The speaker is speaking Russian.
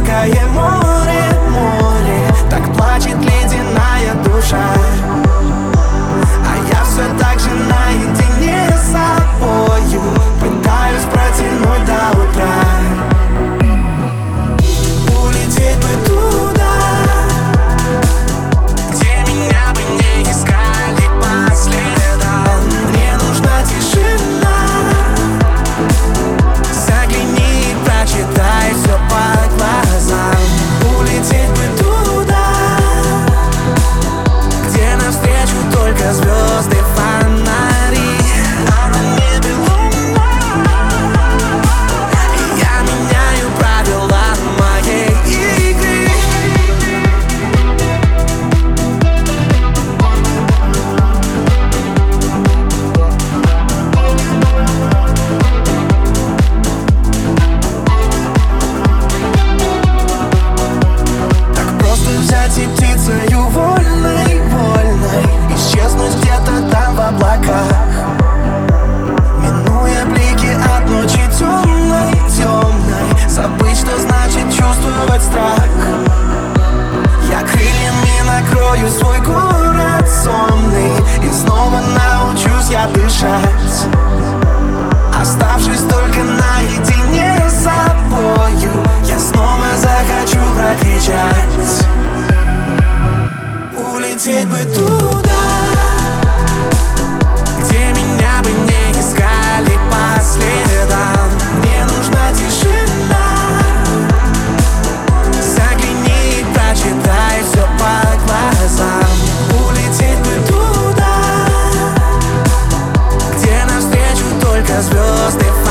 Глубокое море, море. Так плачет ледяная душа. обманывать страх. Я крыльями накрою свой город сонный И снова научусь я дышать. Оставшись только наедине с собою Я снова захочу прокричать. Улететь бы туда только звезды